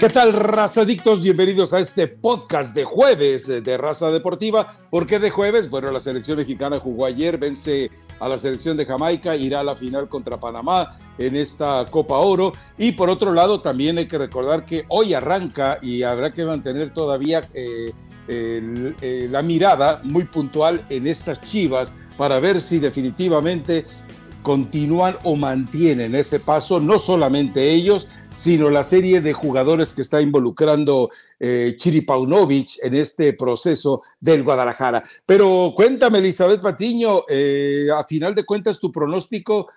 ¿Qué tal, razadictos? Bienvenidos a este podcast de jueves de Raza Deportiva. ¿Por qué de jueves? Bueno, la selección mexicana jugó ayer, vence a la selección de Jamaica, irá a la final contra Panamá en esta Copa Oro. Y por otro lado, también hay que recordar que hoy arranca y habrá que mantener todavía eh, eh, la mirada muy puntual en estas chivas para ver si definitivamente continúan o mantienen ese paso, no solamente ellos, sino la serie de jugadores que está involucrando eh, Chiripaunovic en este proceso del Guadalajara. Pero cuéntame, Elizabeth Patiño, eh, a final de cuentas tu pronóstico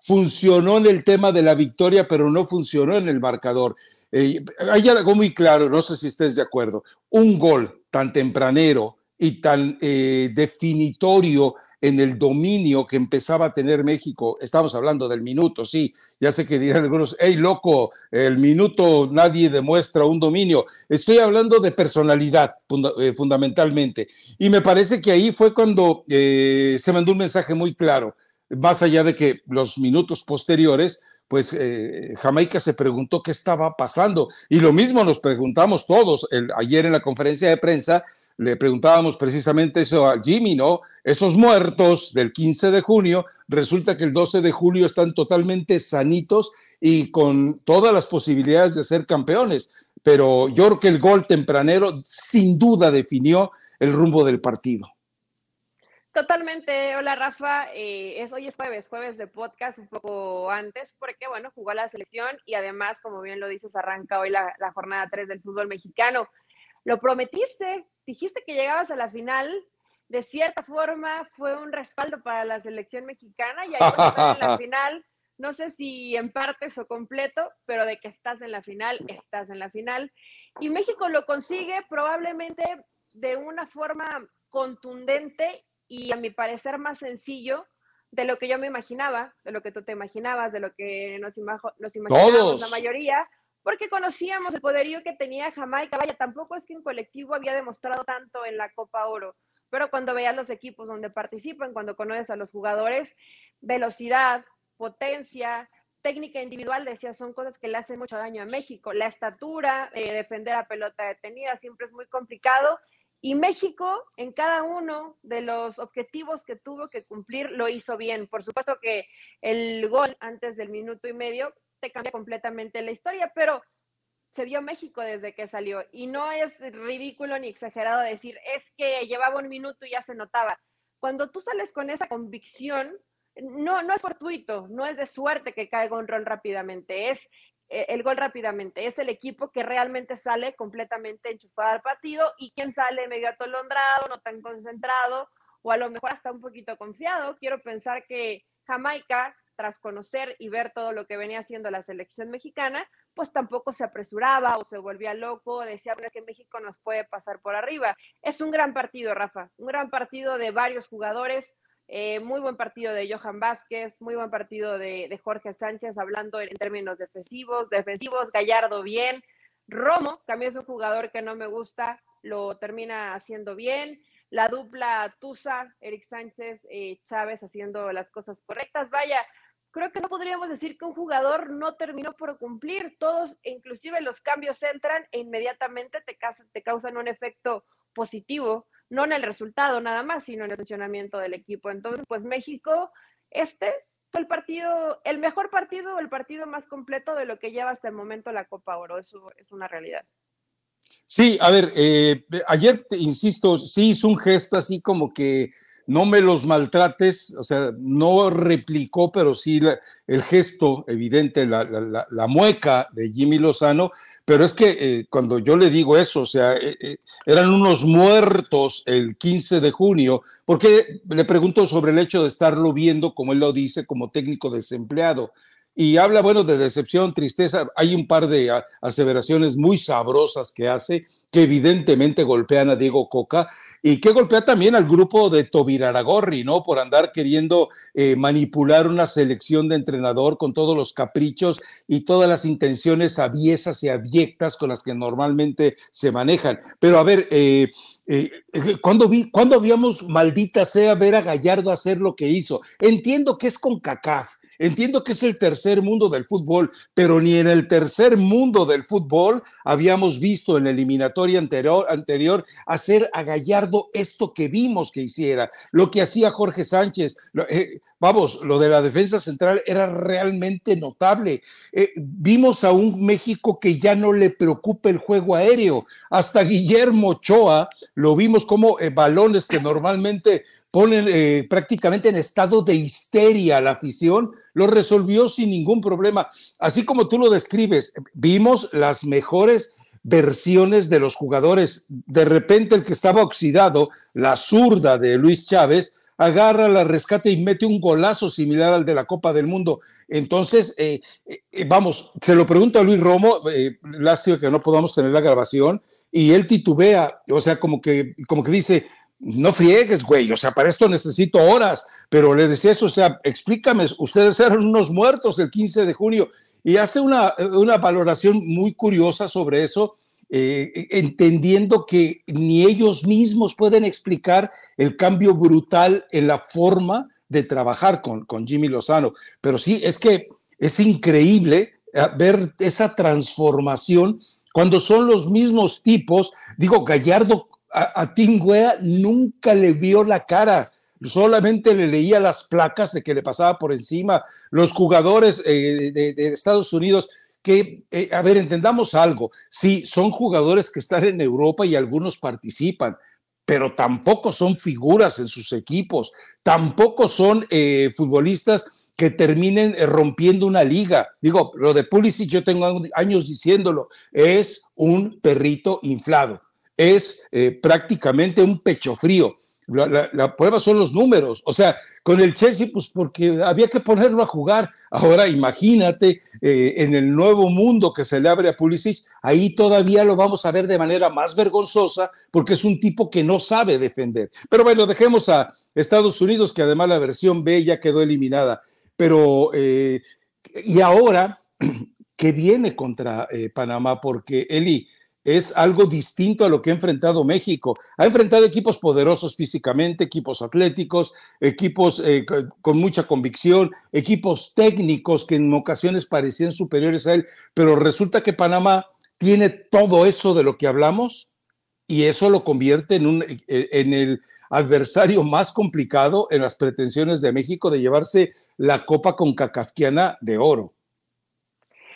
funcionó en el tema de la victoria, pero no funcionó en el marcador. Eh, hay algo muy claro, no sé si estés de acuerdo, un gol tan tempranero y tan definitorio en el dominio que empezaba a tener México. Estamos hablando del minuto, sí, ya sé que dirán algunos, hey loco, el minuto nadie demuestra un dominio. Estoy hablando de personalidad eh, fundamentalmente. Y me parece que ahí fue cuando eh, se mandó un mensaje muy claro, más allá de que los minutos posteriores pues eh, Jamaica se preguntó qué estaba pasando. Y lo mismo nos preguntamos todos ayer en la conferencia de prensa le preguntábamos precisamente eso a Jimmy, ¿no? Esos muertos del 15 de junio, resulta que el 12 de julio están totalmente sanitos y con todas las posibilidades de ser campeones. Pero yo creo que el gol tempranero sin duda definió el rumbo del partido. Totalmente. Hola Rafa, eh, es, hoy es jueves, jueves de podcast un poco antes, porque bueno, jugó la selección y además, como bien lo dices, arranca hoy la, la jornada 3 del fútbol mexicano. Lo prometiste, dijiste que llegabas a la final, de cierta forma fue un respaldo para la selección mexicana y ahí estás en la final. No sé si en partes o completo, pero de que estás en la final, estás en la final. Y México lo consigue probablemente de una forma contundente y a mi parecer más sencillo de lo que yo me imaginaba, de lo que tú te imaginabas, de lo que nos, nos imaginamos la mayoría, porque conocíamos el poderío que tenía Jamaica. Vaya, tampoco es que un colectivo había demostrado tanto en la Copa Oro, pero cuando veías los equipos donde participan, cuando conoces a los jugadores, velocidad, potencia, técnica individual, decía, son cosas que le hacen mucho daño a México. La estatura, eh, defender a pelota detenida, siempre es muy complicado. Y México, en cada uno de los objetivos que tuvo que cumplir, lo hizo bien. Por supuesto que el gol antes del minuto y medio te cambia completamente la historia, pero se vio México desde que salió y no es ridículo ni exagerado decir, es que llevaba un minuto y ya se notaba. Cuando tú sales con esa convicción, no, no es fortuito, no es de suerte que caiga un rol rápidamente, es eh, el gol rápidamente, es el equipo que realmente sale completamente enchufado al partido y quien sale medio atolondrado, no tan concentrado o a lo mejor hasta un poquito confiado. Quiero pensar que Jamaica tras conocer y ver todo lo que venía haciendo la selección mexicana, pues tampoco se apresuraba o se volvía loco, decía que México nos puede pasar por arriba. Es un gran partido, Rafa, un gran partido de varios jugadores, eh, muy buen partido de Johan Vázquez, muy buen partido de, Jorge Sánchez, hablando en, términos defensivos, defensivos, Gallardo bien, Romo, también es un jugador que no me gusta, lo termina haciendo bien, la dupla Tusa, Eric Sánchez, eh, Chávez haciendo las cosas correctas. Vaya, creo que no podríamos decir que un jugador no terminó por cumplir. Todos, inclusive los cambios entran e inmediatamente te, causan un efecto positivo, no en el resultado nada más, sino en el funcionamiento del equipo. Entonces, pues México, este fue el partido, el mejor partido, el partido más completo de lo que lleva hasta el momento la Copa Oro. Eso es una realidad. Sí, a ver, eh, ayer, insisto, sí hizo un gesto así como que no me los maltrates, o sea, no replicó, pero sí el gesto evidente, la, mueca de Jimmy Lozano, pero es que eh, cuando yo le digo eso, o sea, eh, eh, eran unos muertos el 15 de junio, porque le pregunto sobre el hecho de estarlo viendo, como él lo dice, como técnico desempleado. Y habla, bueno, de decepción, tristeza. Hay un par de aseveraciones muy sabrosas que hace, que evidentemente golpean a Diego Coca y que golpea también al grupo de Tobiraragorri, ¿no? Por andar queriendo eh, manipular una selección de entrenador con todos los caprichos y todas las intenciones aviesas y abyectas con las que normalmente se manejan. Pero a ver, eh, eh, ¿cuándo, vi, ¿cuándo habíamos, maldita sea, ver a Gallardo hacer lo que hizo? Entiendo que es con CACAF entiendo que es el tercer mundo del fútbol, pero ni en el tercer mundo del fútbol habíamos visto en la eliminatoria anterior, anterior hacer a Gallardo esto que vimos que hiciera, lo que hacía Jorge Sánchez. Eh, vamos, lo de la defensa central era realmente notable. Eh, vimos a un México que ya no le preocupa el juego aéreo. Hasta Guillermo Ochoa lo vimos como eh, balones que normalmente ponen eh, prácticamente en estado de histeria la afición, lo resolvió sin ningún problema. Así como tú lo describes, vimos las mejores versiones de los jugadores. De repente el que estaba oxidado, la zurda de Luis Chávez, agarra la rescate y mete un golazo similar al de la Copa del Mundo. Entonces, eh, eh, vamos, se lo pregunto a Luis Romo, eh, lástima que no podamos tener la grabación, y él titubea, o sea, como que, como que dice, no friegues, güey, o sea, para esto necesito horas, pero le decía eso, o sea, explícame, ustedes eran unos muertos el 15 de junio, y hace una, una valoración muy curiosa sobre eso, eh, entendiendo que ni ellos mismos pueden explicar el cambio brutal en la forma de trabajar con, con Jimmy Lozano. Pero sí, es que es increíble eh, ver esa transformación cuando son los mismos tipos. Digo, Gallardo a, a nunca le vio la cara solamente le leía las placas de que le pasaba por encima. Los jugadores eh, de, Estados Unidos que, eh, a ver, entendamos algo, sí, son jugadores que están en Europa y algunos participan, pero tampoco son figuras en sus equipos, tampoco son eh, futbolistas que terminen rompiendo una liga. Digo, lo de Pulisic yo tengo años diciéndolo, es un perrito inflado, es prácticamente un pecho frío. La, prueba son los números. O sea, con el Chelsea, pues porque había que ponerlo a jugar. Ahora imagínate eh, en el nuevo mundo que se le abre a Pulisic, ahí todavía lo vamos a ver de manera más vergonzosa porque es un tipo que no sabe defender. Pero bueno, dejemos a Estados Unidos, que además la versión B ya quedó eliminada. Pero, eh, y ahora, ¿qué viene contra eh, Panamá? Porque Eli, es algo distinto a lo que ha enfrentado México. Ha enfrentado equipos poderosos físicamente, equipos atléticos, equipos eh, con mucha convicción, equipos técnicos que en ocasiones parecían superiores a él, pero resulta que Panamá tiene todo eso de lo que hablamos y eso lo convierte en, eh, el adversario más complicado en las pretensiones de México de llevarse la Copa con Cacafquiana de oro.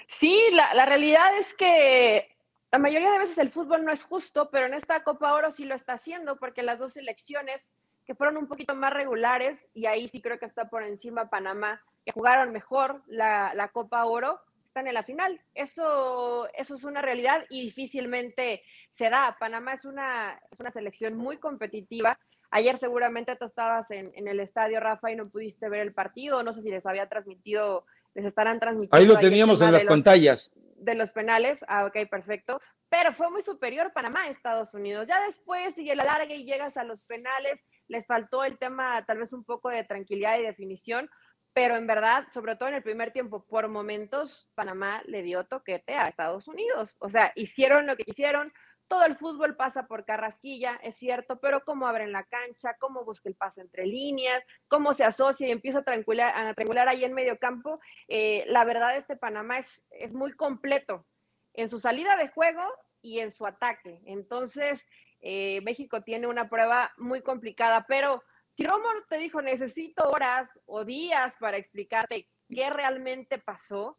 Sí, la, la realidad es que la mayoría de veces el fútbol no es justo, pero en esta Copa Oro sí lo está haciendo porque las dos selecciones que fueron un poquito más regulares, y ahí sí creo que está por encima Panamá, que jugaron mejor la, Copa Oro, están en la final. Eso, eso es una realidad y difícilmente se da. Panamá es una, es una selección muy competitiva. Ayer seguramente tú estabas en, en, el estadio, Rafa, y no pudiste ver el partido. No sé si les había transmitido, les estarán transmitiendo. Ahí lo teníamos en las pantallas de los penales, ah, ok, perfecto, pero fue muy superior Panamá a Estados Unidos. Ya después sigue la larga y llegas a los penales, les faltó el tema tal vez un poco de tranquilidad y definición, pero en verdad, sobre todo en el primer tiempo, por momentos, Panamá le dio toquete a Estados Unidos. O sea, hicieron lo que quisieron, todo el fútbol pasa por Carrasquilla, es cierto, pero cómo abren la cancha, cómo busca el pase entre líneas, cómo se asocia y empieza a triangular, a ahí en medio campo. Eh, la verdad, este Panamá es, es muy completo en su salida de juego y en su ataque. Entonces, eh, México tiene una prueba muy complicada, pero si Romo te dijo necesito horas o días para explicarte qué realmente pasó,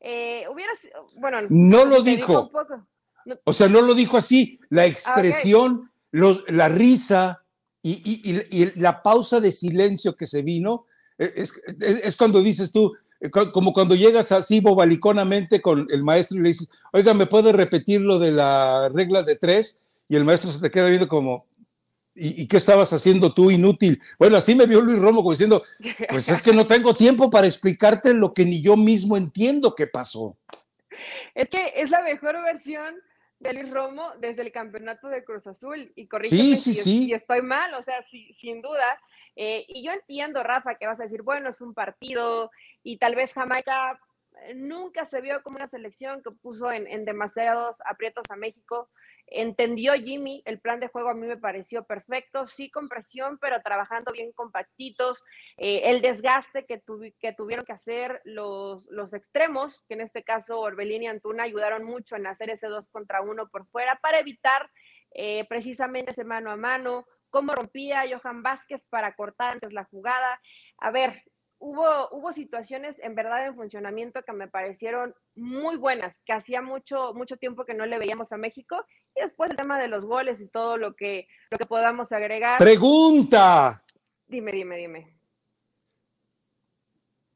eh, hubieras, bueno, no lo dijo. O sea, no lo dijo así. La expresión, los, la risa y, la pausa de silencio que se vino, e, es, cuando dices tú, eh, como cuando llegas así bobaliconamente con el maestro y le dices, oiga, ¿me puede repetir lo de la regla de tres? Y el maestro se te queda viendo como, ¿y, qué estabas haciendo tú inútil? Bueno, así me vio Luis Romo como diciendo, pues es que no tengo tiempo para explicarte lo que ni yo mismo entiendo que pasó. Es que es la mejor versión de Luis Romo desde el campeonato de Cruz Azul y corrígeme sí, sí, si, estoy mal, o sea, sin duda. Eh, y yo entiendo, Rafa, que vas a decir, bueno, es un partido y tal vez Jamaica eh, nunca se vio como una selección que puso en, demasiados aprietos a México. Entendió Jimmy, el plan de juego a mí me pareció perfecto, sí con presión, pero trabajando bien compactitos, eh, el desgaste que, que, tuvieron que hacer los, los extremos, que en este caso Orbelín y Antuna ayudaron mucho en hacer ese dos contra uno por fuera para evitar eh, precisamente ese mano a mano, cómo rompía Johan Vázquez para cortar antes la jugada. A ver, hubo, hubo situaciones en verdad en funcionamiento que me parecieron muy buenas, que hacía mucho, mucho tiempo que no le veíamos a México. Y después el tema de los goles y todo lo que, lo que podamos agregar. Pregunta. Dime, dime, dime.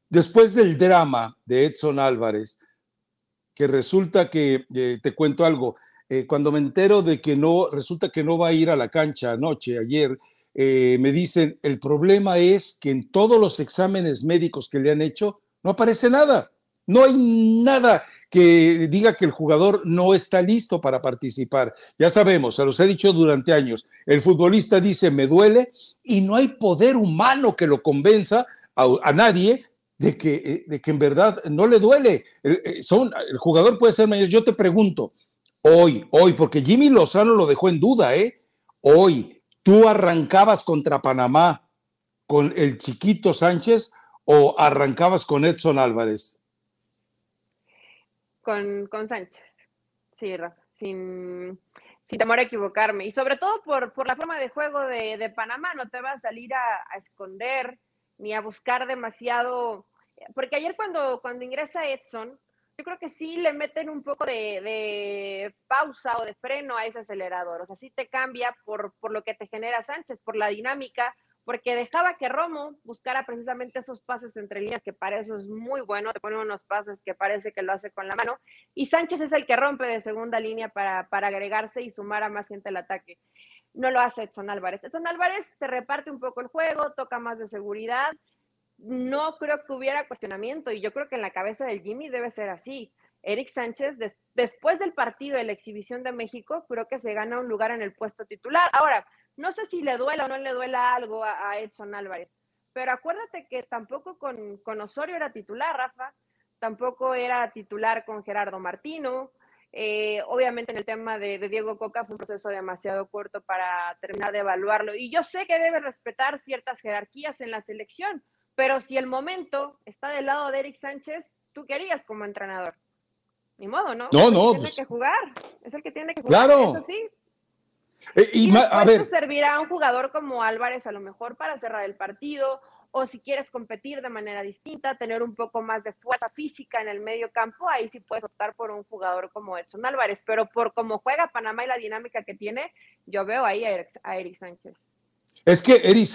Después del drama de Edson Álvarez, que resulta que, eh, te cuento algo, eh, cuando me entero de que no, resulta que no va a ir a la cancha anoche, ayer, eh, me dicen, el problema es que en todos los exámenes médicos que le han hecho, no aparece nada. No hay nada que diga que el jugador no está listo para participar. Ya sabemos, se los he dicho durante años, el futbolista dice, me duele, y no hay poder humano que lo convenza a, nadie de que, eh, de que en verdad no le duele. Son, el jugador puede ser mayor. Yo te pregunto, Hoy, hoy, porque Jimmy Lozano lo dejó en duda, ¿eh? Hoy, ¿tú arrancabas contra Panamá con el chiquito Sánchez o arrancabas con Edson Álvarez? Con, con Sánchez, sí, Rafa, sin, temor a equivocarme. Y sobre todo por, por la forma de juego de, Panamá, no te vas a salir a, a, esconder ni a buscar demasiado. Porque ayer cuando, cuando ingresa Edson, yo creo que sí le meten un poco de, pausa o de freno a ese acelerador. O sea, sí te cambia por, por lo que te genera Sánchez, por la dinámica, porque dejaba que Romo buscara precisamente esos pases entre líneas, que para eso es muy bueno, te pone unos pases que parece que lo hace con la mano, y Sánchez es el que rompe de segunda línea para, para agregarse y sumar a más gente al ataque. No lo hace Edson Álvarez. Edson Álvarez te reparte un poco el juego, toca más de seguridad, no creo que hubiera cuestionamiento y yo creo que en la cabeza del Jimmy debe ser así. Eric Sánchez, después del partido de la exhibición de México, creo que se gana un lugar en el puesto titular. Ahora, no sé si le duela o no le duela algo a, Edson Álvarez, pero acuérdate que tampoco con, Osorio era titular, Rafa, tampoco era titular con Gerardo Martino. Eh, obviamente en el tema de, de, Diego Coca fue un proceso demasiado corto para terminar de evaluarlo. Y yo sé que debe respetar ciertas jerarquías en la selección, pero si el momento está del lado de Eric Sánchez, tú querías como entrenador. Ni modo, ¿no? No, no. Tiene pues que jugar. Es el que tiene que jugar. Claro. Es así. Eh, y, a ver. servirá a un jugador como Álvarez a lo mejor para cerrar el partido o si quieres competir de manera distinta, tener un poco más de fuerza física en el medio campo, ahí sí puedes optar por un jugador como Edson Álvarez, pero por cómo juega Panamá y la dinámica que tiene, yo veo ahí a Eric Sánchez. Es que Eric,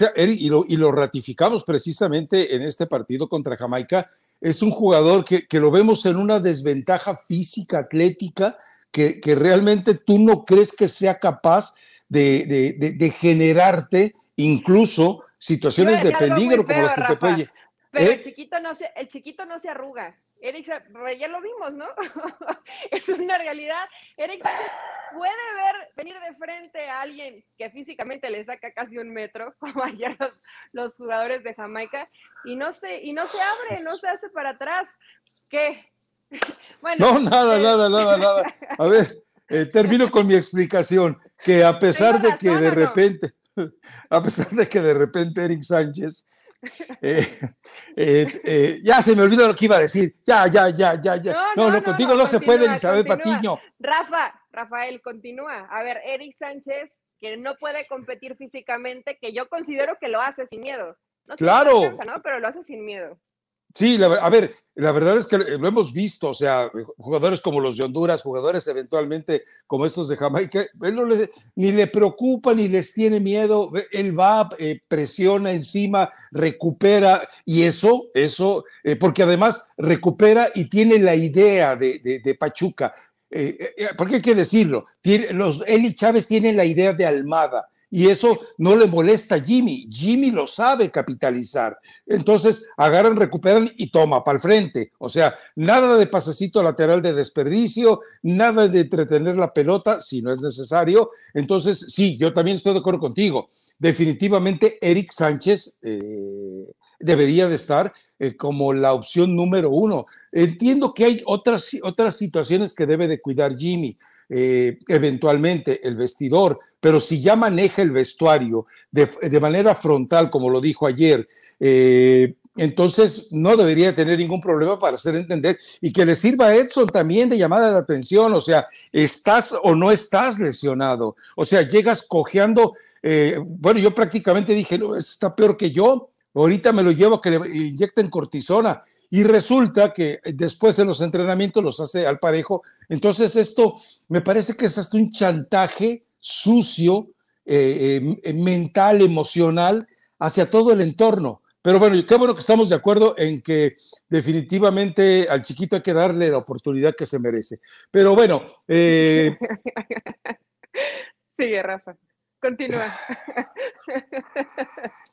y, lo, ratificamos precisamente en este partido contra Jamaica, es un jugador que, lo vemos en una desventaja física, atlética, que, realmente tú no crees que sea capaz de, generarte incluso situaciones de peligro como las que te puede. Pero el, ¿Eh? chiquito no se, el chiquito no se arruga. Eric, ya lo vimos, ¿no? es una realidad. Eric puede ver, venir de frente a alguien que físicamente le saca casi un metro, como ayer los, jugadores de Jamaica, y no se, y no se abre, no se hace para atrás. ¿Qué? Bueno, no, nada, nada, nada, nada. A ver, eh, termino con mi explicación, que a pesar de que de repente, a pesar de que de repente Eric Sánchez eh, eh, eh, ya se me olvidó lo que iba a decir. Ya, ya, ya, ya, ya. No, no, contigo no, se puede, Elizabeth Patiño. Rafa, Rafael, continúa. A ver, Eric Sánchez, que no puede competir físicamente, que yo considero que lo hace sin miedo. claro. Pero lo hace sin miedo. Sí, a ver, la verdad es que lo hemos visto, o sea, jugadores como los de Honduras, jugadores eventualmente como estos de Jamaica, él no ni le preocupa ni les tiene miedo, él va, eh, presiona encima, recupera y eso, eso, eh, porque además recupera y tiene la idea de, Pachuca. Eh, porque hay que decirlo, los, él y Chávez tienen la idea de Almada y eso no le molesta a Jimmy. Jimmy lo sabe capitalizar. Entonces agarran, recuperan y toma para el frente. O sea, nada de pasecito lateral de desperdicio, nada de entretener la pelota si no es necesario. Entonces, sí, yo también estoy de acuerdo contigo. Definitivamente Eric Sánchez eh, debería de estar eh, como la opción número uno. Entiendo que hay otras, otras situaciones que debe de cuidar Jimmy eh, eventualmente el vestidor, pero si ya maneja el vestuario de, manera frontal, como lo dijo ayer, eh, entonces no debería tener ningún problema para hacer entender y que le sirva a Edson también de llamada de atención, o sea, estás o no estás lesionado, o sea, llegas cojeando, eh, bueno, yo prácticamente dije, no, está peor que yo, ahorita me lo llevo a que le inyecten cortisona y resulta que después en los entrenamientos los hace al parejo, entonces esto me parece que es hasta un chantaje sucio, eh, eh, mental, emocional hacia todo el entorno pero bueno, qué bueno que estamos de acuerdo en que definitivamente al chiquito hay que darle la oportunidad que se merece. Pero bueno. Eh... Sigue, Rafa. Continúa.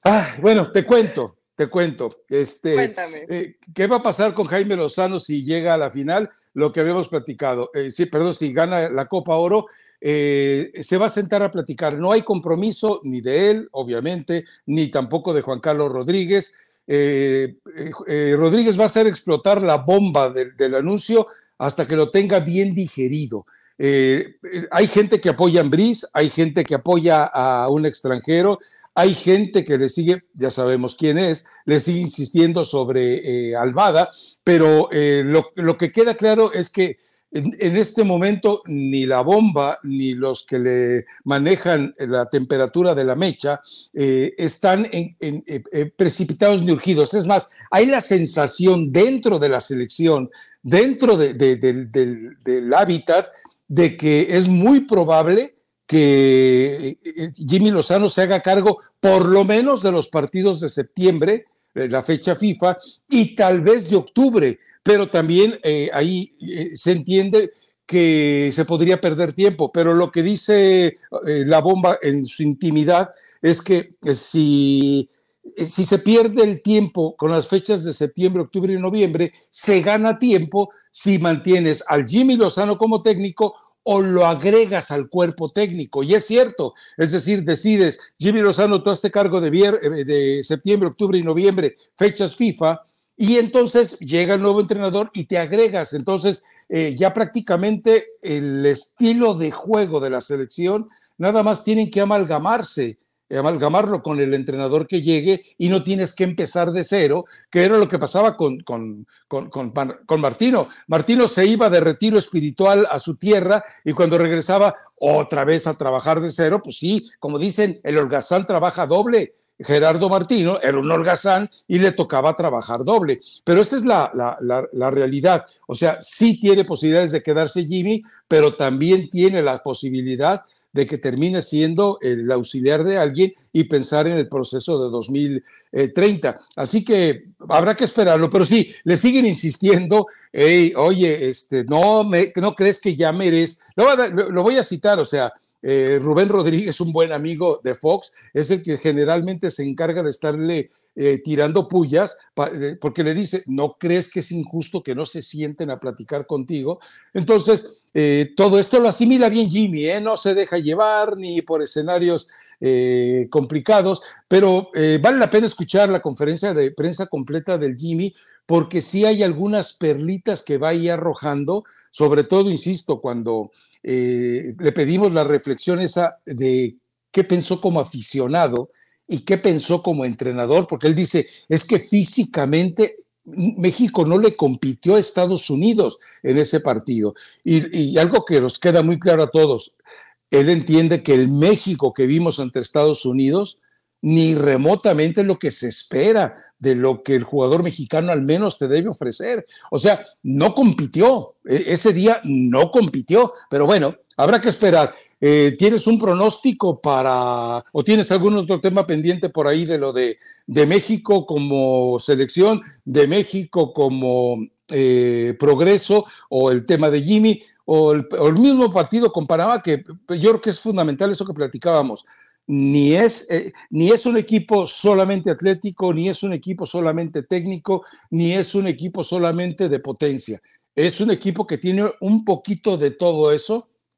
Ah, bueno, te cuento, te cuento. Este, Cuéntame. Eh, ¿Qué va a pasar con Jaime Lozano si llega a la final? Lo que habíamos platicado. Eh, sí, perdón, si gana la Copa Oro, eh, se va a sentar a platicar. No hay compromiso ni de él, obviamente, ni tampoco de Juan Carlos Rodríguez. Rodríguez va a hacer explotar la bomba del anuncio hasta que lo tenga bien digerido. hay gente que apoya a Ambris, hay gente que apoya a un extranjero, hay gente que le sigue, ya sabemos quién es, le sigue insistiendo sobre Almada, pero lo, que queda claro es que en, este momento ni la bomba ni los que le manejan la temperatura de la mecha eh, están en, eh, eh, precipitados ni urgidos. Es más, hay la sensación dentro de la selección, dentro del hábitat, de que es muy probable que Jimmy Lozano se haga cargo por lo menos de los partidos de septiembre, la fecha FIFA, y tal vez de octubre. Pero también eh, ahí eh, se entiende que se podría perder tiempo, pero lo que dice eh, la bomba en su intimidad es que si, si se pierde el tiempo con las fechas de septiembre, octubre y noviembre, se gana tiempo si mantienes al Jimmy Lozano como técnico o lo agregas al cuerpo técnico. Y es cierto, es decir, decides, Jimmy Lozano, tú hazte cargo de, de septiembre, octubre y noviembre, fechas FIFA, y entonces llega el nuevo entrenador y te agregas. Entonces, eh, ya prácticamente el estilo de juego de la selección, nada más tienen que amalgamarse, amalgamarlo con el entrenador que llegue y no tienes que empezar de cero, que era lo que pasaba con, con, con, Martino. Martino se iba de retiro espiritual a su tierra y cuando regresaba otra vez a trabajar de cero, pues sí, como dicen, el holgazán trabaja doble Gerardo Martino era un holgazán y le tocaba trabajar doble. Pero esa es la, la, realidad. O sea, sí tiene posibilidades de quedarse Jimmy, pero también tiene la posibilidad de que termine siendo el auxiliar de alguien y pensar en el proceso de 2030. Así que habrá que esperarlo, pero sí, le siguen insistiendo, oye, este, no, me, no crees que ya mereces, lo voy a citar, o sea, eh, Rubén Rodríguez, un buen amigo de Fox, es el que generalmente se encarga de estarle eh, tirando pullas, porque le dice, ¿no crees que es injusto que no se sienten a platicar contigo? Entonces, todo esto lo asimila bien Jimmy, no se deja llevar ni por escenarios complicados, pero vale la pena escuchar la conferencia de prensa completa del Jimmy, porque sí hay algunas perlitas que va ahí arrojando, sobre todo, insisto, cuando eh, le pedimos la reflexión esa de qué pensó como aficionado y qué pensó como entrenador, porque él dice, es que físicamente México no le compitió a Estados Unidos en ese partido. Y, algo que nos queda muy claro a todos, él entiende que el México que vimos ante Estados Unidos ni remotamente es lo que se espera de lo que el jugador mexicano al menos te debe ofrecer. O sea, no compitió, e, ese día no compitió, pero bueno, habrá que esperar. Eh, ¿Tienes un pronóstico para, o tienes algún otro tema pendiente por ahí de lo de, de México como selección, de México como eh, progreso, o el tema de Jimmy, o el, mismo partido con Panamá, que yo creo que es fundamental eso que platicábamos ni es, eh, ni es un equipo solamente atlético, ni es un equipo solamente técnico, ni es un equipo solamente de potencia. Es un equipo que tiene un poquito de todo eso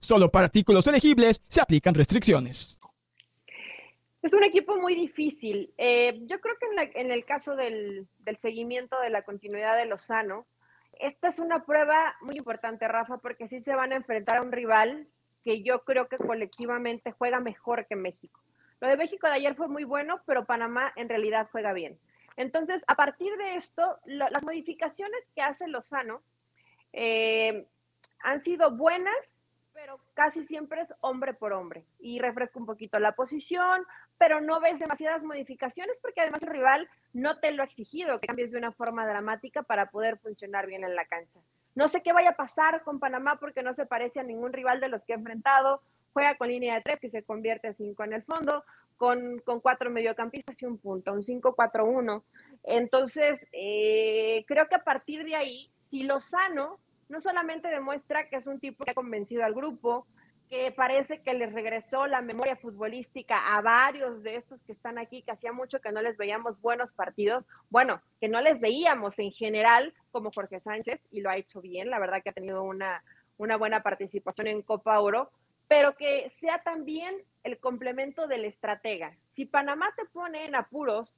Solo para artículos elegibles se aplican restricciones. Es un equipo muy difícil. Eh, yo creo que en, el caso del, del, seguimiento de la continuidad de Lozano, esta es una prueba muy importante, Rafa, porque sí se van a enfrentar a un rival que yo creo que colectivamente juega mejor que México. Lo de México de ayer fue muy bueno, pero Panamá en realidad juega bien. Entonces, a partir de esto, las modificaciones que hace Lozano eh, han sido buenas, pero casi siempre es hombre por hombre. Y refresca un poquito la posición, pero no ves demasiadas modificaciones porque además el rival no te lo ha exigido que cambies de una forma dramática para poder funcionar bien en la cancha. No sé qué vaya a pasar con Panamá porque no se parece a ningún rival de los que ha enfrentado juega con línea de tres que se convierte en cinco en el fondo, con, con cuatro mediocampistas y un punto, un 5-4-1. Entonces, eh, creo que a partir de ahí, si Lozano no solamente demuestra que es un tipo que ha convencido al grupo, que parece que les regresó la memoria futbolística a varios de estos que están aquí, que hacía mucho que no les veíamos buenos partidos, bueno, que no les veíamos en general como Jorge Sánchez, y lo ha hecho bien, la verdad que ha tenido una, una buena participación en Copa Oro, pero que sea también el complemento del estratega. Si Panamá te pone en apuros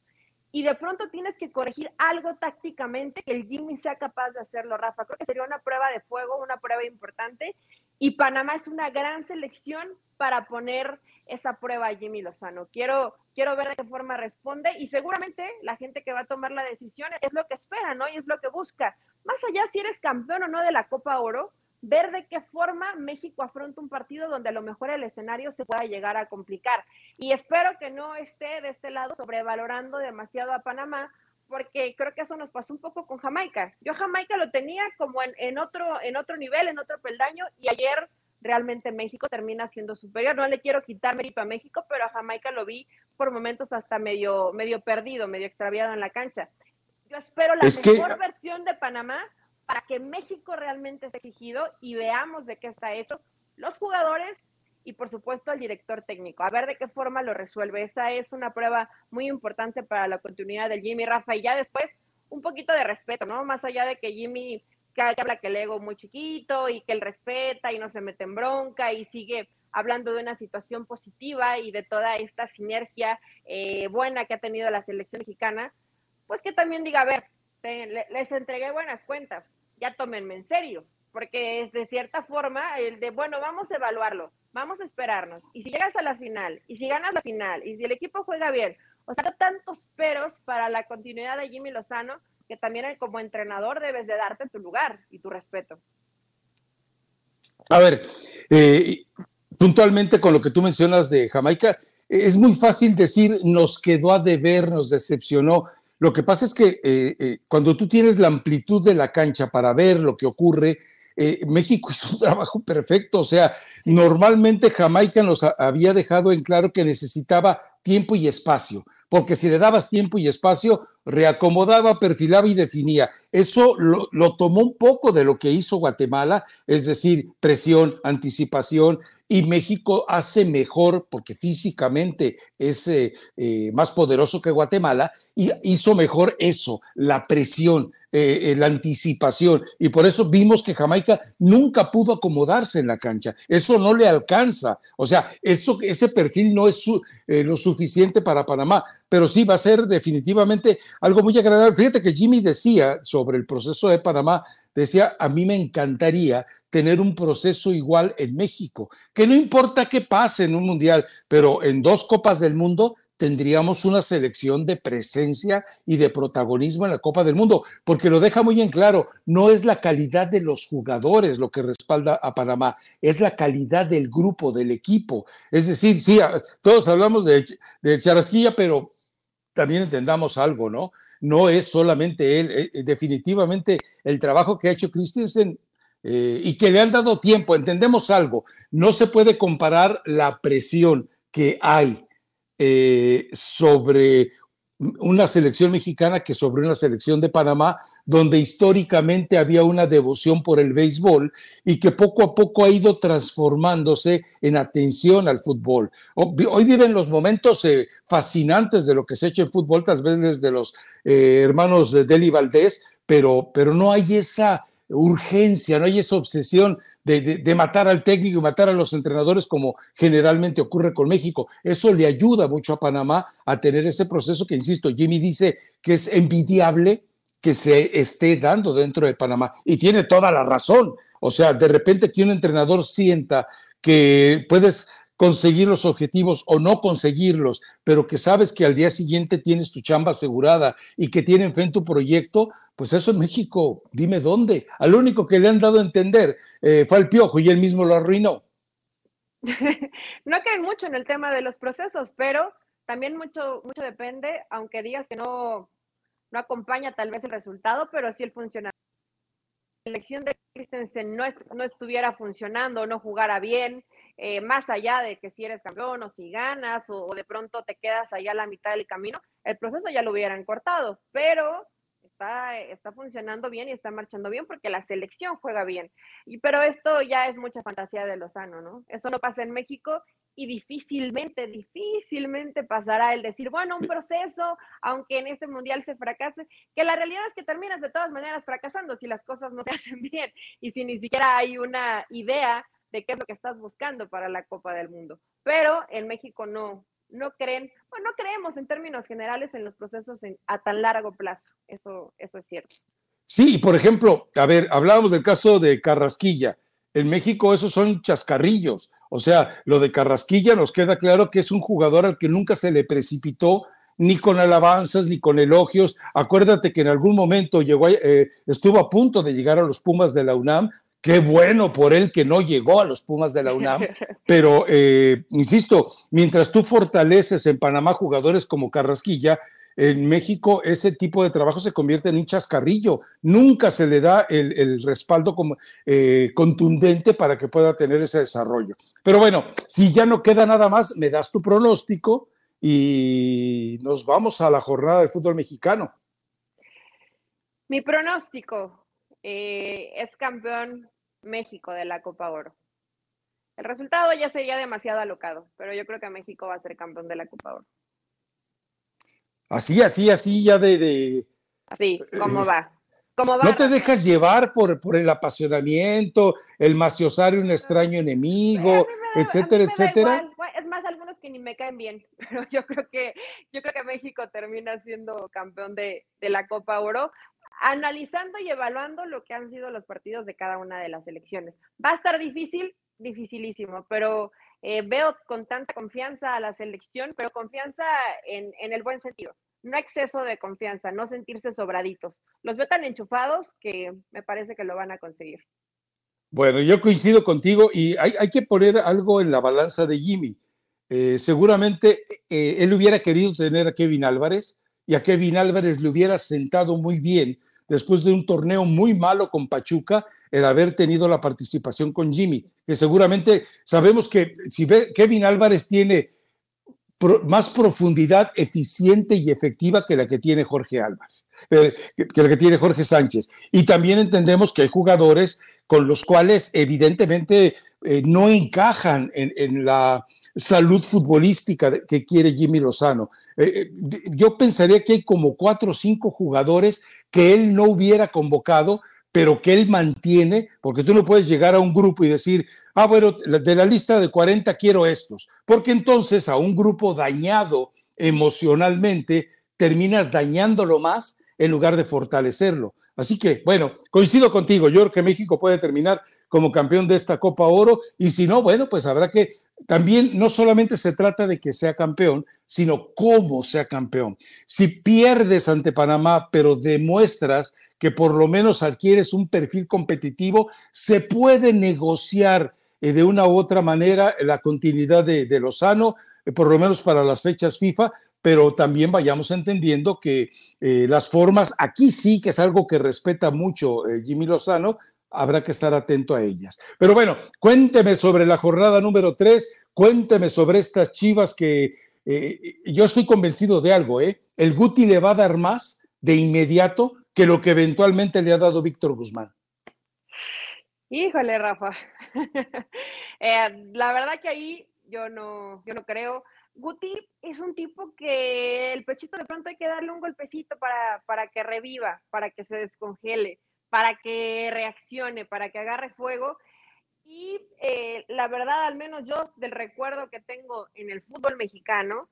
y de pronto tienes que corregir algo tácticamente, que el Jimmy sea capaz de hacerlo, Rafa. Creo que sería una prueba de fuego, una prueba importante. Y Panamá es una gran selección para poner esa prueba a Jimmy Lozano. Quiero, quiero ver de qué forma responde y seguramente la gente que va a tomar la decisión es lo que espera, ¿no? Y es lo que busca. Más allá si eres campeón o no de la Copa Oro, ver de qué forma México afronta un partido donde a lo mejor el escenario se pueda llegar a complicar. Y espero que no esté de este lado sobrevalorando demasiado a Panamá, porque creo que eso nos pasó un poco con Jamaica. Yo Jamaica lo tenía como en, otro, en otro nivel, en otro peldaño, y ayer realmente México termina siendo superior. No le quiero quitar mérito a México, pero a Jamaica lo vi por momentos hasta medio, medio perdido, medio extraviado en la cancha. Yo espero la mejor versión de Panamá para que México realmente sea exigido y veamos de qué está hecho los jugadores y por supuesto el director técnico, a ver de qué forma lo resuelve. Esta es una prueba muy importante para la continuidad del Jimmy Rafa y ya después un poquito de respeto, ¿no? Más allá de que Jimmy que habla que el ego muy chiquito y que él respeta y no se mete en bronca y sigue hablando de una situación positiva y de toda esta sinergia eh, buena que ha tenido la selección mexicana, pues que también diga, a ver, les entregué buenas cuentas, ya tómenme en serio, porque es de cierta forma el de, bueno, vamos a evaluarlo, vamos a esperarnos, y si llegas a la final, y si ganas la final, y si el equipo juega bien, o sea, tantos peros para la continuidad de Jimmy Lozano, que también como entrenador debes de darte tu lugar y tu respeto. A ver, eh, puntualmente con lo que tú mencionas de Jamaica, es muy fácil decir nos quedó a deber, nos decepcionó. Lo que pasa es que eh, eh, cuando tú tienes la amplitud de la cancha para ver lo que ocurre, eh, México hizo un trabajo perfecto. O sea, normalmente Jamaica nos había dejado en claro que necesitaba tiempo y espacio, porque si le dabas tiempo y espacio, reacomodaba, perfilaba y definía. Eso lo, tomó un poco de lo que hizo Guatemala, es decir, presión, anticipación, y México hace mejor, porque físicamente es eh, eh, más poderoso que Guatemala, y hizo mejor eso, la presión, eh, la anticipación, y por eso vimos que Jamaica nunca pudo acomodarse en la cancha. Eso no le alcanza, o sea, eso, ese perfil no es lo suficiente para Panamá, pero sí va a ser definitivamente algo muy agradable. Fíjate que Jimmy decía sobre el proceso de Panamá, decía, a mí me encantaría tener un proceso igual en México, que no importa qué pase en un mundial, pero en dos copas del mundo tendríamos una selección de presencia y de protagonismo en la Copa del Mundo, porque lo deja muy en claro, no es la calidad de los jugadores lo que respalda a Panamá, es la calidad del grupo, del equipo. Es decir, sí, todos hablamos de, de Charasquilla, pero también entendamos algo, ¿no? No es solamente él, eh, eh, definitivamente el trabajo que ha hecho Christensen eh, y que le han dado tiempo, entendemos algo, no se puede comparar la presión que hay sobre una selección mexicana que sobre una selección de Panamá, donde históricamente había una devoción por el béisbol y que poco a poco ha ido transformándose en atención al fútbol. Hoy viven los momentos eh, fascinantes de lo que se ha hecho en fútbol, tal vez desde los eh, hermanos de Deli Valdés, pero, pero no hay esa urgencia, no hay esa obsesión de, matar al técnico y matar a los entrenadores como generalmente ocurre con México. Eso le ayuda mucho a Panamá a tener ese proceso que, insisto, Jimmy dice que es envidiable que se esté dando dentro de Panamá. Y tiene toda la razón. O sea, de repente que un entrenador sienta que puedes conseguir los objetivos o no conseguirlos, pero que sabes que al día siguiente tienes tu chamba asegurada y que tienen fe en tu proyecto, pues eso en México, dime dónde. Al único que le han dado a entender eh, fue al piojo y él mismo lo arruinó. no creen mucho en el tema de los procesos, pero también mucho, mucho depende, aunque digas que no, no acompaña tal vez el resultado, pero sí el funcionamiento. La elección de Christensen no, no estuviera funcionando, no jugara bien, eh, más allá de que si eres campeón o si ganas o, o, de pronto te quedas allá a la mitad del camino, el proceso ya lo hubieran cortado, pero está, funcionando bien y está marchando bien porque la selección juega bien. Y, pero esto ya es mucha fantasía de Lozano, ¿no? Eso no pasa en México y difícilmente, difícilmente pasará el decir, bueno, un proceso, aunque en este mundial se fracase, que la realidad es que terminas de todas maneras fracasando si las cosas no se hacen bien y si ni siquiera hay una idea de qué es lo que estás buscando para la Copa del Mundo. Pero en México no, no creen, bueno, no creemos en términos generales en los procesos a tan largo plazo. Eso, eso es cierto. Sí, por ejemplo, a ver, hablábamos del caso de Carrasquilla. En México esos son chascarrillos. O sea, lo de Carrasquilla nos queda claro que es un jugador al que nunca se le precipitó ni con alabanzas ni con elogios. Acuérdate que en algún momento llegó, eh, estuvo a punto de llegar a los Pumas de la UNAM, Qué bueno por él que no llegó a los Pumas de la UNAM, pero eh, insisto, mientras tú fortaleces en Panamá jugadores como Carrasquilla, en México ese tipo de trabajo se convierte en un chascarrillo. Nunca se le da el, respaldo como, eh, contundente para que pueda tener ese desarrollo. Pero bueno, si ya no queda nada más, me das tu pronóstico y nos vamos a la jornada del fútbol mexicano. Mi pronóstico eh, es campeón México de la Copa Oro. El resultado ya sería demasiado alocado, pero yo creo que México va a ser campeón de la Copa Oro. Así, así, así, ya de... Así, ¿cómo va? ¿Cómo va? No te dejas llevar por, por el apasionamiento, el maciosar un extraño enemigo, etcétera, etcétera. Que ni me caen bien, pero yo creo que, yo creo que México termina siendo campeón de, de la Copa Oro analizando y evaluando lo que han sido los partidos de cada una de las elecciones. Va a estar difícil, dificilísimo, pero eh, veo con tanta confianza a la selección, pero confianza en, en, el buen sentido. No exceso de confianza, no sentirse sobraditos. Los veo tan enchufados que me parece que lo van a conseguir. Bueno, yo coincido contigo y hay, hay que poner algo en la balanza de Jimmy. Eh, seguramente eh, él hubiera querido tener a Kevin Álvarez y a Kevin Álvarez le hubiera sentado muy bien después de un torneo muy malo con Pachuca, el haber tenido la participación con Jimmy, que seguramente sabemos que si Kevin Álvarez tiene más profundidad eficiente y efectiva que la que tiene Jorge Álvarez, eh, que la que tiene Jorge Sánchez. Y también entendemos que hay jugadores con los cuales evidentemente no encajan en, la salud futbolística que quiere Jimmy Lozano. Eh, yo pensaría que hay como cuatro o cinco jugadores que él no hubiera convocado, pero que él mantiene, porque tú no puedes llegar a un grupo y decir, ah, bueno, de la lista de 40 quiero estos, porque entonces a un grupo dañado emocionalmente terminas dañándolo más en lugar de fortalecerlo. Así que, bueno, coincido contigo, yo creo que México puede terminar como campeón de esta Copa Oro y si no, bueno, pues habrá que, también no solamente se trata de que sea campeón, sino cómo sea campeón. Si pierdes ante Panamá, pero demuestras que por lo menos adquieres un perfil competitivo, se puede negociar eh, de una u otra manera la continuidad de, de Lozano, eh, por lo menos para las fechas FIFA, pero también vayamos entendiendo que eh, las formas, aquí sí que es algo que respeta mucho Jimmy Lozano, habrá que estar atento a ellas. Pero bueno, cuénteme sobre la jornada número 3, cuénteme sobre estas chivas que yo estoy convencido de algo, ¿eh? El Guti le va a dar más de inmediato que lo que eventualmente le ha dado Víctor Guzmán. Híjole, Rafa. Eh, la verdad que ahí yo no, yo no creo. Guti es un tipo que el pechito de pronto hay que darle un golpecito para, para que reviva, para que se descongele, para que reaccione, para que agarre fuego. Y eh, la verdad, al menos yo del recuerdo que tengo en el fútbol mexicano,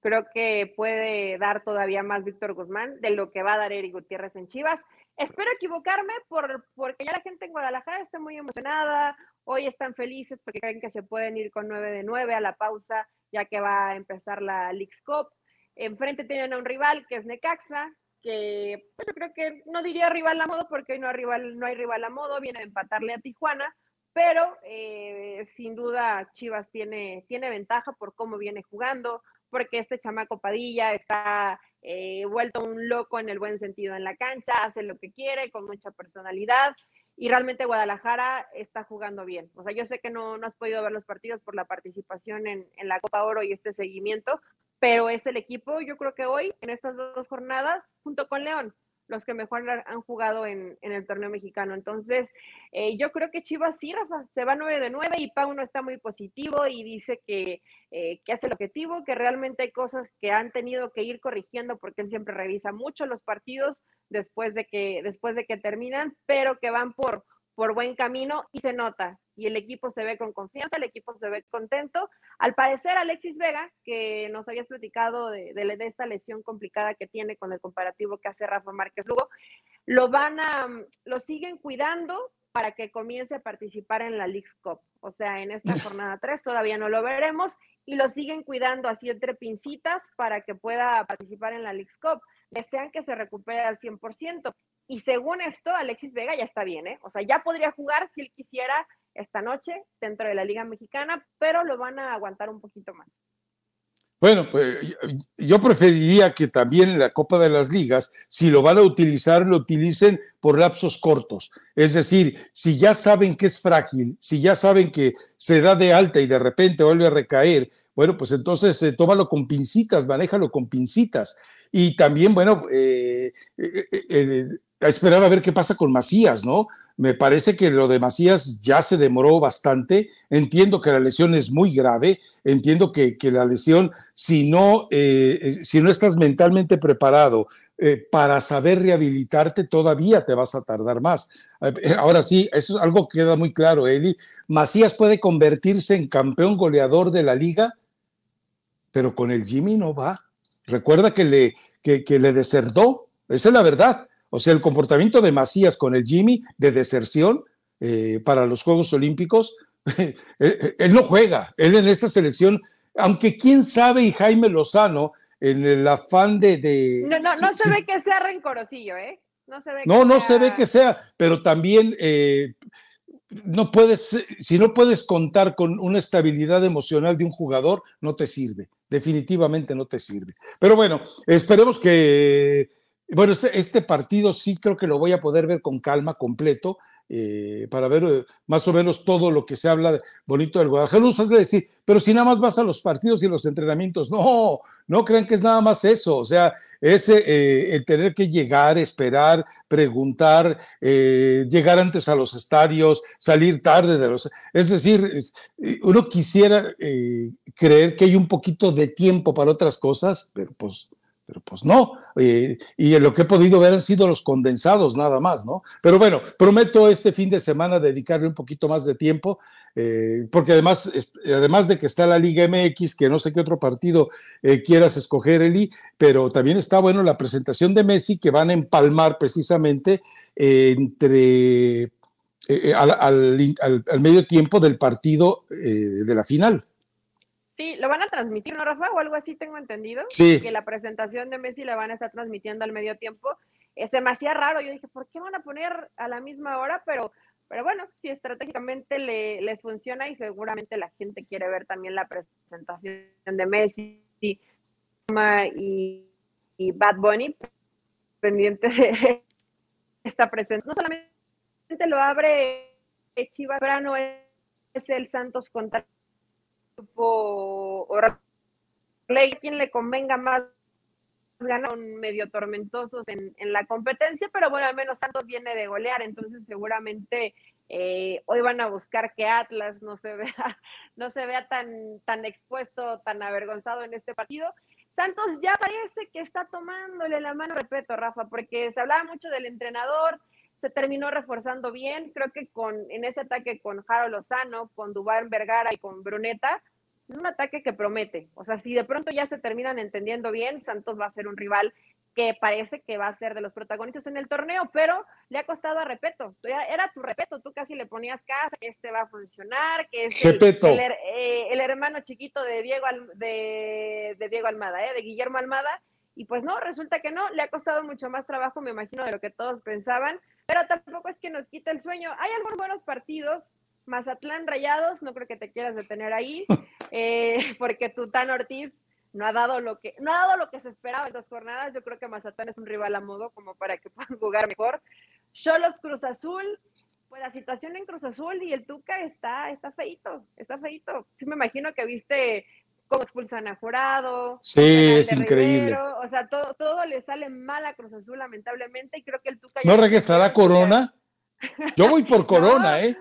creo que puede dar todavía más Víctor Guzmán de lo que va a dar Eric Gutiérrez en Chivas. Espero equivocarme por, porque ya la gente en Guadalajara está muy emocionada, hoy están felices porque creen que se pueden ir con 9 de 9 a la pausa, ya que va a empezar la Leagues Cup. Enfrente tienen a un rival que es Necaxa, que pues, yo creo que no diría rival a modo porque hoy no hay rival, no hay rival a modo, viene a empatarle a Tijuana, pero eh, sin duda Chivas tiene, tiene ventaja por cómo viene jugando, porque este chamaco Padilla está eh, vuelto un loco en el buen sentido en la cancha, hace lo que quiere, con mucha personalidad, y realmente Guadalajara está jugando bien. O sea, yo sé que no, no has podido ver los partidos por la participación en, en la Copa Oro y este seguimiento, pero es el equipo, yo creo que hoy, en estas dos jornadas, junto con León, los que mejor han jugado en, el torneo mexicano. Entonces, eh, yo creo que Chivas sí, Rafa, se va 9 de 9 y Pau no está muy positivo y dice que, eh, que hace el objetivo, que realmente hay cosas que han tenido que ir corrigiendo porque él siempre revisa mucho los partidos después de que, después de que terminan, pero que van por, por buen camino y se nota. Y el equipo se ve con confianza, el equipo se ve contento. Al parecer, Alexis Vega, que nos habías platicado de, de, esta lesión complicada que tiene con el comparativo que hace Rafa Márquez Lugo, lo van a, lo siguen cuidando para que comience a participar en la League Cup. O sea, en esta jornada 3 todavía no lo veremos y lo siguen cuidando así entre pincitas para que pueda participar en la League Cup. Desean que se recupere al 100%. Y según esto, Alexis Vega ya está bien, ¿eh? O sea, ya podría jugar si él quisiera esta noche dentro de la Liga Mexicana, pero lo van a aguantar un poquito más. Bueno, pues yo preferiría que también en la Copa de las Ligas, si lo van a utilizar, lo utilicen por lapsos cortos. Es decir, si ya saben que es frágil, si ya saben que se da de alta y de repente vuelve a recaer, bueno, pues entonces eh, tómalo con pincitas, manéjalo con pincitas. Y también, bueno, eh, eh, a esperar a ver qué pasa con Macías, ¿no? Me parece que lo de Macías ya se demoró bastante. Entiendo que la lesión es muy grave. Entiendo que, la lesión, si no, eh, eh, si no estás mentalmente preparado eh, para saber rehabilitarte, todavía te vas a tardar más. Ahora sí, eso es algo que queda muy claro, Eli. Macías puede convertirse en campeón goleador de la liga, pero con el Jimmy no va. Recuerda que le, que, que le deserdó. Esa es la verdad o sea, el comportamiento de Macías con el Jimmy de deserción eh, para los Juegos Olímpicos, él, no juega, él en esta selección, aunque quién sabe y Jaime Lozano, en el afán de... no, no, no se ve que sea rencorosillo, ¿eh? No se ve no, no se ve que sea, pero también eh, no puedes, si no puedes contar con una estabilidad emocional de un jugador, no te sirve, definitivamente no te sirve. Pero bueno, esperemos que bueno, este, este, partido sí creo que lo voy a poder ver con calma, completo, eh, para ver eh, más o menos todo lo que se habla bonito del Guadalajara. No de decir, pero si nada más vas a los partidos y los entrenamientos, no, no crean que es nada más eso, o sea, ese eh, el tener que llegar, esperar, preguntar, llegar antes a los estadios, salir tarde de los... Es decir, uno quisiera creer que hay un poquito de tiempo para otras cosas, pero pues pero pues no. Eh, y lo que he podido ver han sido los condensados nada más, ¿no? Pero bueno, prometo este fin de semana dedicarle un poquito más de tiempo, eh, porque además, además de que está la Liga MX, que no sé qué otro partido eh, quieras escoger, Eli, pero también está bueno la presentación de Messi, que van a empalmar precisamente entre al, al, medio tiempo del partido de la final. Sí, lo van a transmitir, ¿no, Rafa? O algo así tengo entendido. Sí. Que la presentación de Messi la van a estar transmitiendo al medio tiempo. Es demasiado raro. Yo dije, ¿por qué van a poner a la misma hora? Pero, pero bueno, si estratégicamente le, les funciona y seguramente la gente quiere ver también la presentación de Messi y, y Bad Bunny pendiente de esta presencia. No solamente lo abre Chivas, pero no es el Santos contra grupo quien le convenga más ganar medio tormentosos en, la competencia, pero bueno, al menos Santos viene de golear, entonces seguramente eh, hoy van a buscar que Atlas no se vea, no se vea tan, tan expuesto, tan avergonzado en este partido. Santos ya parece que está tomándole la mano, respeto, Rafa, porque se hablaba mucho del entrenador, se terminó reforzando bien. Creo que con en ese ataque con Jaro Lozano, con Dubán Vergara y con Bruneta, es un ataque que promete. O sea, si de pronto ya se terminan entendiendo bien, Santos va a ser un rival que parece que va a ser de los protagonistas en el torneo, pero le ha costado a Repeto. Era tu Repeto, tú casi le ponías casa, que este va a funcionar, que es el, eh, el, hermano chiquito de Diego, de, de Diego Almada, ¿eh? de Guillermo Almada, y pues no, resulta que no, le ha costado mucho más trabajo, me imagino, de lo que todos pensaban, pero tampoco es que nos quite el sueño. Hay algunos buenos partidos, Mazatlán Rayados, no creo que te quieras detener ahí, eh, porque Tután Ortiz no ha dado lo que no ha dado lo que se esperaba en dos jornadas. Yo creo que Mazatlán es un rival a modo como para que puedan jugar mejor. Cholos Cruz Azul, pues la situación en Cruz Azul y el Tuca está está feito, está feito. Sí me imagino que viste cómo expulsan a Jurado. Sí, es increíble. o sea, todo, todo le sale mal a Cruz Azul, lamentablemente, y creo que el Tuca... ¿No regresará Corona? Yo voy por Corona, ¿eh?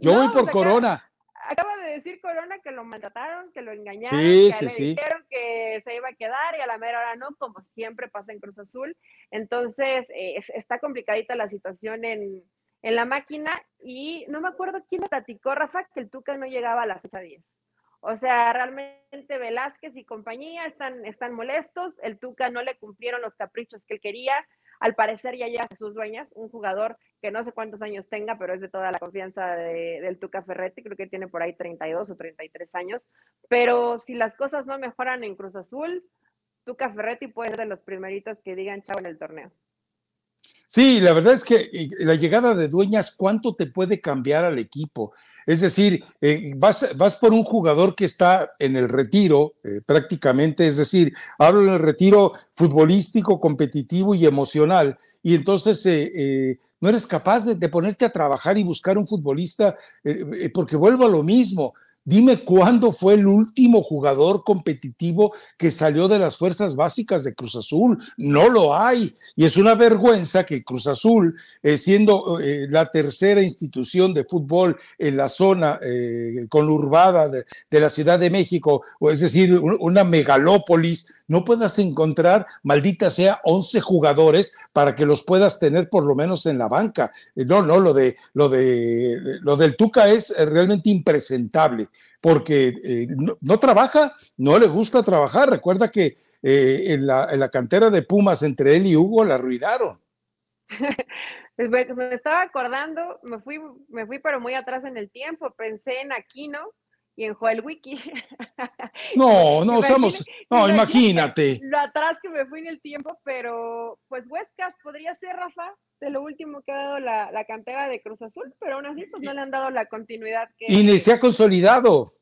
Yo voy por Corona. Acaba de decir Corona que lo maltrataron, que lo engañaron, que le dijeron que se iba a quedar y a la mera hora no, como siempre pasa en Cruz Azul. Entonces, eh, está complicadita la situación en, en la máquina y no me acuerdo quién me platicó, Rafa, que el Tuca no llegaba a la fecha 10. O sea, realmente Velázquez y compañía están, están molestos. El Tuca no le cumplieron los caprichos que él quería. Al parecer ya llega sus dueñas, un jugador que no sé cuántos años tenga, pero es de toda la confianza del Tuca Ferretti. Creo que tiene por ahí 32 o 33 años. Pero si las cosas no mejoran en Cruz Azul, Tuca Ferretti puede ser de los primeritos que digan chao en el torneo. Sí, la verdad es que eh, la llegada de Dueñas, ¿cuánto te puede cambiar al equipo? Es decir, eh, vas, vas, por un jugador que está en el retiro eh, prácticamente, es decir, hablo del retiro futbolístico, competitivo y emocional, y entonces no eres capaz de, de, ponerte a trabajar y buscar un futbolista, porque vuelvo a lo mismo, Dime cuándo fue el último jugador competitivo que salió de las fuerzas básicas de Cruz Azul. No lo hay. Y es una vergüenza que Cruz Azul, eh, siendo eh, la tercera institución de fútbol en la zona eh, conurbada de, de, la Ciudad de México, o es decir, una megalópolis, no puedas encontrar, maldita sea, 11 jugadores para que los puedas tener por lo menos en la banca. No, no, lo, de, lo, de, lo del Tuca es realmente impresentable porque eh, no, trabaja, no le gusta trabajar. Recuerda que en, la, en, la, cantera de Pumas entre él y Hugo la arruinaron. me estaba acordando, me fui, me fui pero muy atrás en el tiempo, pensé en Aquino, y en Joel Wiki. No, no, somos, no, imagínate. Lo atrás que me fui en el tiempo, pero pues Huescas podría ser, Rafa, de lo último que ha dado la, la cantera de Cruz Azul, pero aún así pues no le han dado la continuidad que... Y ni se ha consolidado.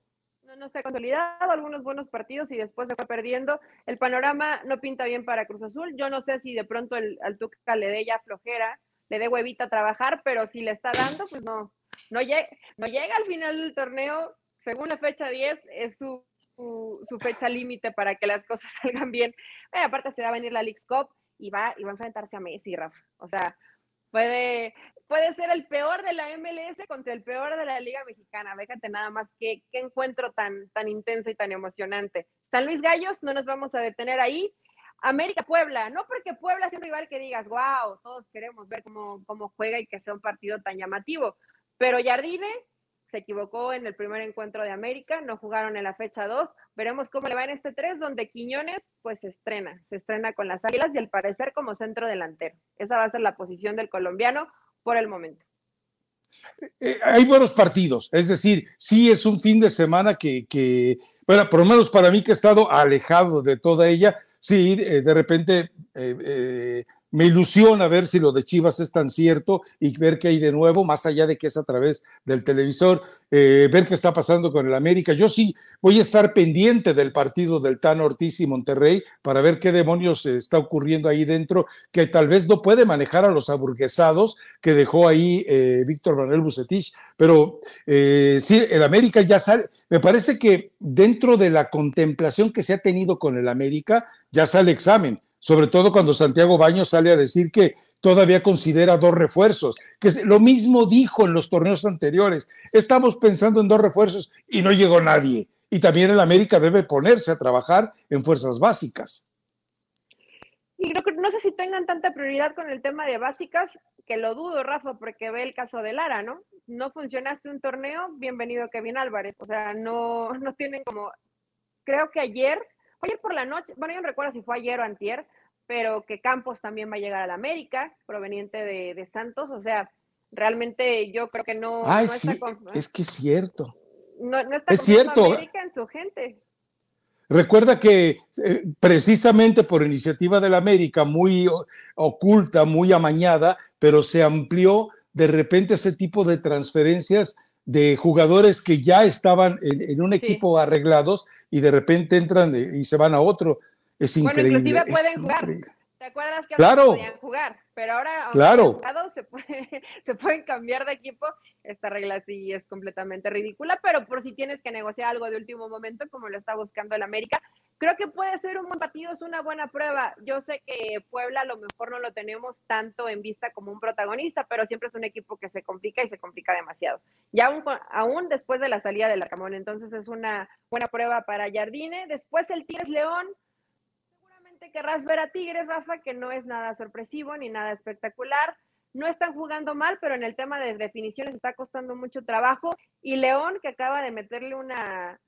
No, no se ha consolidado, algunos buenos partidos y después se fue perdiendo. El panorama no pinta bien para Cruz Azul. Yo no sé si de pronto el, al Tuca le dé ya flojera, le dé huevita a trabajar, pero si le está dando, pues no, no, llega, no llega al final del torneo según la fecha 10, es su, su, fecha límite para que las cosas salgan bien. Eh, aparte, se va a venir la League Cup y va, y va a enfrentarse a Messi, Rafa. O sea, puede, puede ser el peor de la MLS contra el peor de la Liga Mexicana. Fíjate nada más qué, qué encuentro tan, tan intenso y tan emocionante. San Luis Gallos, no nos vamos a detener ahí. América Puebla, no porque Puebla sea un rival que digas, wow, todos queremos ver cómo, cómo juega y que sea un partido tan llamativo, pero Jardine se equivocó en el primer encuentro de América, no jugaron en la fecha 2, veremos cómo le va en este 3, donde Quiñones pues se estrena, se estrena con las Águilas y al parecer como centro delantero. Esa va a ser la posición del colombiano por el momento. Eh, hay buenos partidos, es decir, sí es un fin de semana que, bueno, por lo menos para mí que he estado alejado de toda ella, sí, eh, de repente eh, me ilusiona ver si lo de Chivas es tan cierto y ver qué hay de nuevo, más allá de que es a través del televisor, eh, ver qué está pasando con el América. Yo sí voy a estar pendiente del partido del Tan Ortiz y Monterrey para ver qué demonios está ocurriendo ahí dentro, que tal vez no puede manejar a los aburguesados que dejó ahí eh, Víctor Manuel Bucetich, pero eh, sí, el América ya sale. Me parece que dentro de la contemplación que se ha tenido con el América, ya sale examen sobre todo cuando Santiago Baños sale a decir que todavía considera dos refuerzos, que lo mismo dijo en los torneos anteriores. Estamos pensando en dos refuerzos y no llegó nadie. Y también el América debe ponerse a trabajar en fuerzas básicas. Y creo no sé si tengan tanta prioridad con el tema de básicas, que lo dudo, Rafa, porque ve el caso de Lara, ¿no? No funcionaste un torneo, bienvenido Kevin Álvarez. O sea, no, no tienen como. Creo que ayer ayer por la noche, bueno, yo no recuerdo si fue ayer o antier, pero que Campos también va a llegar a la América, proveniente de, Santos, o sea, realmente yo creo que no, Ay, sí, es que es cierto. No, está es cierto. América en su gente. Recuerda que eh, precisamente por iniciativa de la América, muy oculta, muy amañada, pero se amplió de repente ese tipo de transferencias de jugadores que ya estaban en, un equipo arreglados y de repente entran y se van a otro. Es increíble. Bueno, inclusive pueden jugar. ¿Te acuerdas que claro. podían jugar? Pero ahora, claro. se, se pueden cambiar de equipo. Esta regla sí es completamente ridícula, pero por si tienes que negociar algo de último momento, como lo está buscando el América, creo que puede ser un buen partido, es una buena prueba. Yo sé que Puebla a lo mejor no lo tenemos tanto en vista como un protagonista, pero siempre es un equipo que se complica y se complica demasiado. Y aún, aún después de la salida del Arcamón, entonces es una buena prueba para Jardine. Después el Tigres León querrás ver a Tigres, Rafa, que no es nada sorpresivo ni nada espectacular. No están jugando mal, pero en el tema de definiciones está costando mucho trabajo. Y León, que acaba de meterle una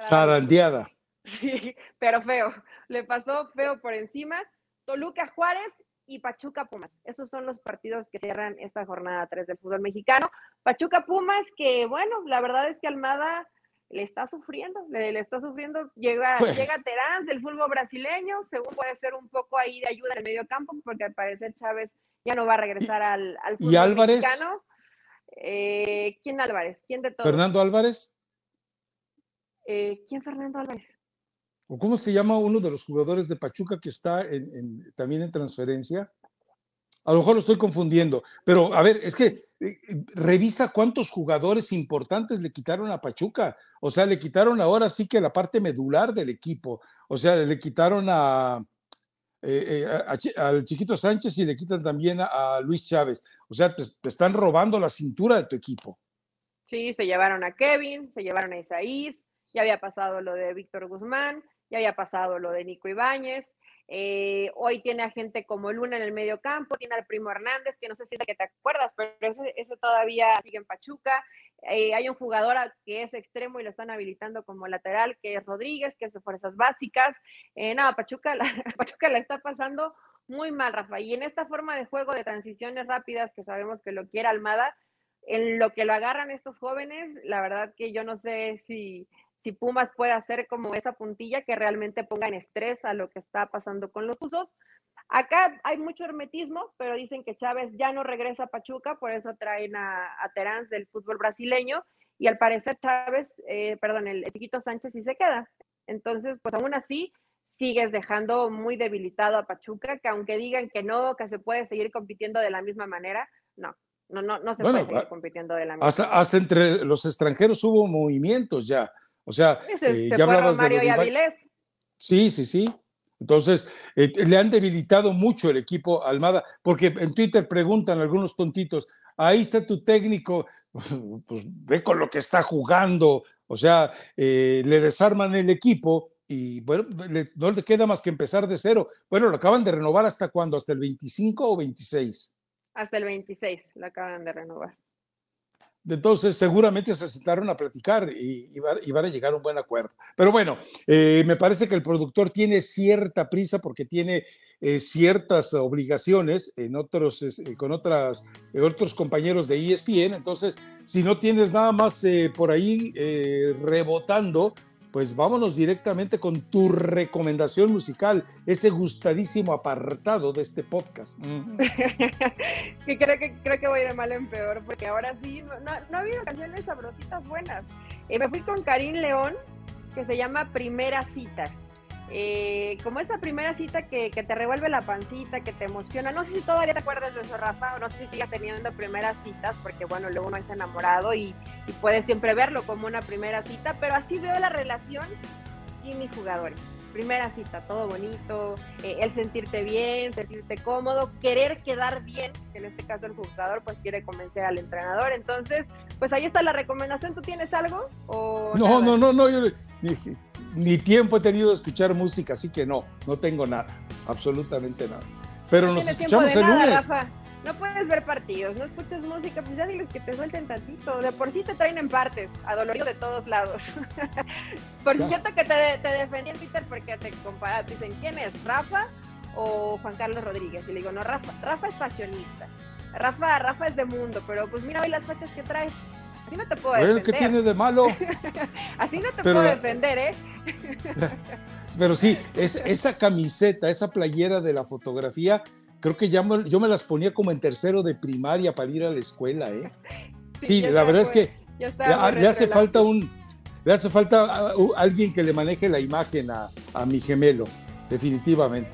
zarandeada. Sí, pero feo. Le pasó feo por encima. Toluca Juárez y Pachuca Pumas. Esos son los partidos que cierran esta jornada 3 del fútbol mexicano. Pachuca Pumas, que bueno, la verdad es que Almada le está sufriendo, le, está sufriendo, llega, pues. llega Terán del fútbol brasileño, según puede ser un poco ahí de ayuda en el medio campo, porque al parecer Chávez ya no va a regresar al, al fútbol ¿Y Álvarez? mexicano. Eh, ¿Quién Álvarez? ¿Quién de todos? ¿Fernando Álvarez? Eh, ¿Quién Fernando Álvarez? ¿O cómo se llama uno de los jugadores de Pachuca que está también en transferencia? A lo mejor lo estoy confundiendo, pero a ver, es que eh, eh, revisa cuántos jugadores importantes le quitaron a Pachuca. O sea, le quitaron ahora sí que la parte medular del equipo. O sea, le quitaron a, eh, al Chiquito Sánchez y le quitan también a, Luis Chávez. O sea, te, están robando la cintura de tu equipo. Sí, se llevaron a Kevin, se llevaron a Isaís, ya había pasado lo de Víctor Guzmán, ya había pasado lo de Nico Ibáñez. Eh, hoy tiene a gente como Luna en el medio campo, tiene al primo Hernández, que no sé si es que te acuerdas, pero ese, todavía sigue en Pachuca. Eh, hay un jugador que es extremo y lo están habilitando como lateral, que es Rodríguez, que es de fuerzas básicas. Eh, no, Pachuca la, Pachuca la está pasando muy mal, Rafa. Y en esta forma de juego de transiciones rápidas, que sabemos que lo quiere Almada, en lo que lo agarran estos jóvenes, la verdad que yo no sé si si Pumas puede hacer como esa puntilla que realmente ponga en estrés a lo que está pasando con los usos. Acá hay mucho hermetismo, pero dicen que Chávez ya no regresa a Pachuca, por eso traen a, a Terán del fútbol brasileño, y al parecer Chávez, eh, perdón, el, chiquito Sánchez sí se queda. Entonces, pues aún así, sigues dejando muy debilitado a Pachuca, que aunque digan que no, que se puede seguir compitiendo de la misma manera, no, no, no, no se puede seguir compitiendo de la misma hasta, manera. Hasta entre los extranjeros hubo movimientos ya. O sea, eh, ya hablabas Mario de. Avilés. Sí, sí, sí. Entonces, eh, le han debilitado mucho el equipo Almada, porque en Twitter preguntan algunos tontitos, ahí está tu técnico, pues ve con lo que está jugando, o sea, eh, le desarman el equipo y bueno, no le queda más que empezar de cero. Bueno, lo acaban de renovar hasta cuándo, hasta el 25 o 26. Hasta el 26 lo acaban de renovar. Entonces, seguramente se sentaron a platicar y, van a llegar a un buen acuerdo. Pero bueno, eh, me parece que el productor tiene cierta prisa porque tiene eh, ciertas obligaciones en otros, eh, con otras, otros compañeros de ESPN. Entonces, si no tienes nada más por ahí rebotando, pues vámonos directamente con tu recomendación musical, ese gustadísimo apartado de este podcast. que creo que creo que voy de mal en peor, porque ahora sí, no, ha habido canciones sabrositas buenas. Eh, me fui con Karim León, que se llama Primera Cita. Eh, como esa primera cita que, te revuelve la pancita, que te emociona. No sé si todavía te acuerdas de eso, Rafa, o no sé si sigas teniendo primeras citas, porque bueno, luego uno es enamorado y, y puedes siempre verlo como una primera cita, pero así veo la relación y mis jugadores. Primera cita, todo bonito, eh, el sentirte bien, sentirte cómodo, querer quedar bien, que en este caso el jugador pues quiere convencer al entrenador. Entonces, pues ahí está la recomendación. ¿Tú tienes algo? O no, no, no, no, yo dije, ni tiempo he tenido de escuchar música, así que no, no tengo nada, absolutamente nada. Pero nos escuchamos el lunes. No puedes ver partidos, no escuchas música, pues ya diles que te suelten tantito. De por sí te traen en partes, adolorido de todos lados. por cierto que te, te, defendí en Twitter porque te comparas, dicen, ¿quién es? ¿Rafa o Juan Carlos Rodríguez? Y le digo, no, Rafa, Rafa es fashionista. Rafa, Rafa es de mundo, pero pues mira hoy las fechas que traes. Así no te puedo defender. ¿Qué tiene de malo? Así no te puedo defender, ¿eh? Pero sí, es, esa camiseta, esa playera de la fotografía, creo que ya yo me las ponía como en tercero de primaria para ir a la escuela, ¿eh? Sí, la verdad es que le hace falta un, le hace falta alguien que le maneje la imagen a, a mi gemelo, definitivamente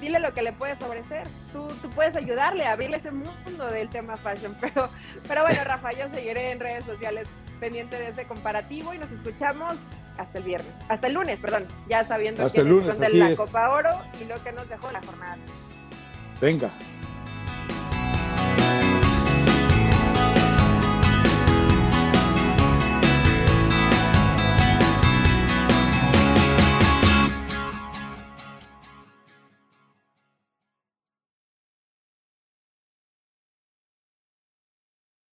dile lo que le puedes ofrecer. Tú, tú puedes ayudarle a abrirle ese mundo del tema fashion. Pero, pero bueno, Rafa, yo seguiré en redes sociales pendiente de ese comparativo y nos escuchamos hasta el viernes, hasta el lunes, perdón, ya sabiendo hasta el lunes, la Copa Oro y lo que nos dejó la jornada. Venga.